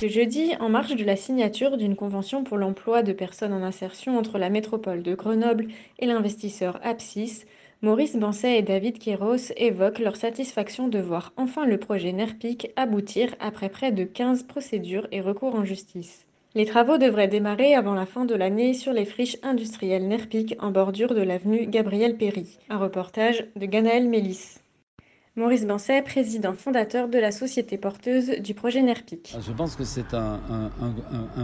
Ce jeudi, en marge de la signature d'une convention pour l'emploi de personnes en insertion entre la métropole de Grenoble et l'investisseur Apsis, Maurice Banset et David Kéros évoquent leur satisfaction de voir enfin le projet NERPIC aboutir après près de 15 procédures et recours en justice. Les travaux devraient démarrer avant la fin de l'année sur les friches industrielles NERPIC en bordure de l'avenue Gabriel Péry. Un reportage de Ganaël Mélis. Maurice Banset, président fondateur de la société porteuse du projet NERPIC. Ah, je pense que c'est un,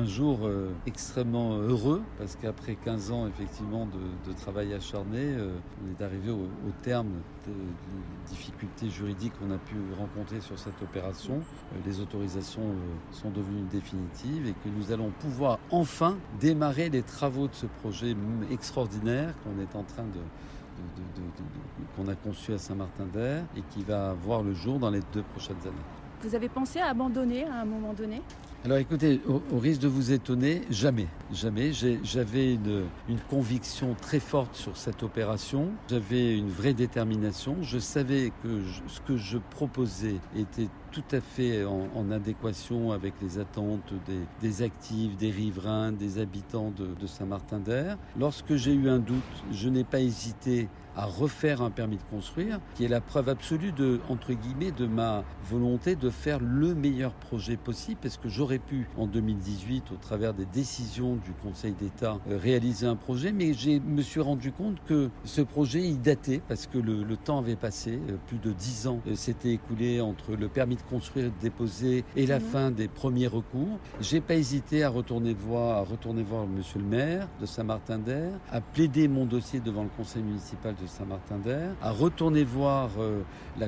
jour euh, extrêmement heureux parce qu'après 15 ans effectivement de, travail acharné, euh, on est arrivé au, terme des difficultés juridiques qu'on a pu rencontrer sur cette opération. Euh, les autorisations sont devenues définitives et que nous allons pouvoir enfin démarrer les travaux de ce projet extraordinaire qu'on est en train de qu'on a conçu à Saint-Martin-d'Air et qui va voir le jour dans les deux prochaines années. Vous avez pensé à abandonner à un moment donné alors écoutez, au, risque de vous étonner, jamais, jamais. J'avais une, conviction très forte sur cette opération. J'avais une vraie détermination. Je savais que ce que je proposais était tout à fait en, adéquation avec les attentes des, des, actifs, des riverains, des habitants de, de Saint-Martin-d'Air. Lorsque j'ai eu un doute, je n'ai pas hésité à refaire un permis de construire, qui est la preuve absolue de, entre guillemets, de ma volonté de faire le meilleur projet possible, parce que j'aurais pu, en 2018, au travers des décisions du Conseil d'État, euh, réaliser un projet, mais je me suis rendu compte que ce projet, il datait, parce que le, le temps avait passé, euh, plus de dix ans euh, s'était écoulé entre le permis de construire déposé et la mmh. fin des premiers recours. J'ai pas hésité à retourner voir, à retourner voir Monsieur le maire de Saint-Martin-d'Air, à plaider mon dossier devant le conseil municipal de Saint-Martin-d'Air, à retourner voir euh, la,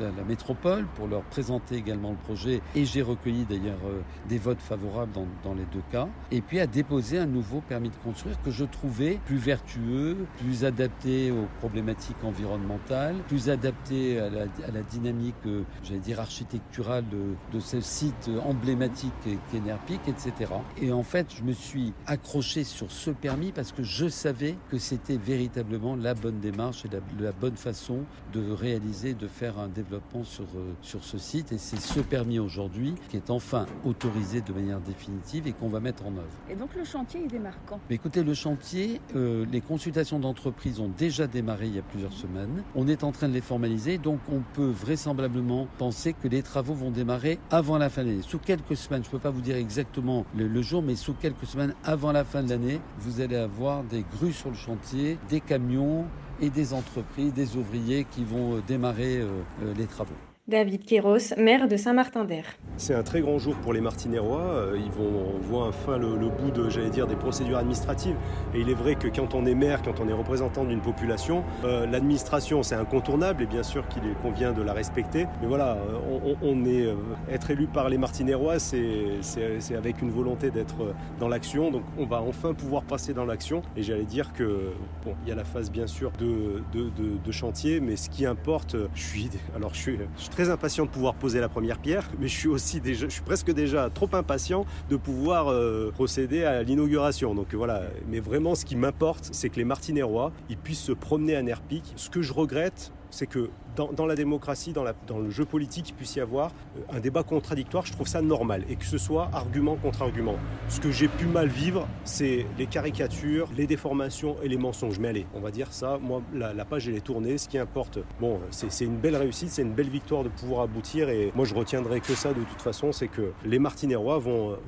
la, métropole pour leur présenter également le projet. Et j'ai recueilli d'ailleurs euh, des votes favorables dans, les deux cas. Et puis à déposer un nouveau permis de construire que je trouvais plus vertueux, plus adapté aux problématiques environnementales, plus adapté à la, dynamique, euh, j'allais dire architecturale de, ce site emblématique qu'est etc. Et en fait, je me suis accroché sur ce permis parce que je savais que c'était véritablement la bonne démarche démarche et la, bonne façon de réaliser, de faire un développement sur, euh, sur ce site. Et c'est ce permis aujourd'hui qui est enfin autorisé de manière définitive et qu'on va mettre en œuvre. Et donc le chantier est démarquant Écoutez, le chantier, euh, les consultations d'entreprise ont déjà démarré il y a plusieurs semaines. On est en train de les formaliser, donc on peut vraisemblablement penser que les travaux vont démarrer avant la fin de l'année. Sous quelques semaines, je ne peux pas vous dire exactement le, le jour, mais sous quelques semaines avant la fin de l'année, vous allez avoir des grues sur le chantier, des camions, et des entreprises, des ouvriers qui vont euh, démarrer euh, euh, les travaux. David Kéros, maire de Saint-Martin-d'Air. C'est un très grand jour pour les Martinérois. Euh, ils vont, on voit enfin le, bout de, j'allais dire, des procédures administratives. Et il est vrai que quand on est maire, quand on est représentant d'une population, euh, l'administration c'est incontournable et bien sûr qu'il convient de la respecter. Mais voilà, euh, on, est être élu par les Martinérois, c'est avec une volonté d'être dans l'action. Donc on va enfin pouvoir passer dans l'action. Et j'allais dire que bon, il y a la phase bien sûr de, de, chantier, mais ce qui importe, je suis, alors je suis très impatient de pouvoir poser la première pierre, mais je suis aussi déjà, je suis presque déjà trop impatient de pouvoir euh, procéder à l'inauguration. Donc voilà, mais vraiment ce qui m'importe, c'est que les Martinérois, ils puissent se promener à Nerpic. Ce que je regrette, c'est que dans, la démocratie, dans, le jeu politique, il puisse y avoir euh, un débat contradictoire. Je trouve ça normal et que ce soit argument contre argument. Ce que j'ai pu mal vivre, c'est les caricatures, les déformations et les mensonges. Mais allez, on va dire ça. Moi, la, page, elle est tournée. Ce qui importe, bon, c'est une belle réussite, c'est une belle victoire de pouvoir aboutir. Et moi, je retiendrai que ça de toute façon, c'est que les Martinérois vont,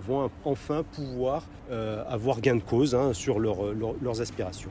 enfin pouvoir euh, avoir gain de cause hein, sur leurs aspirations.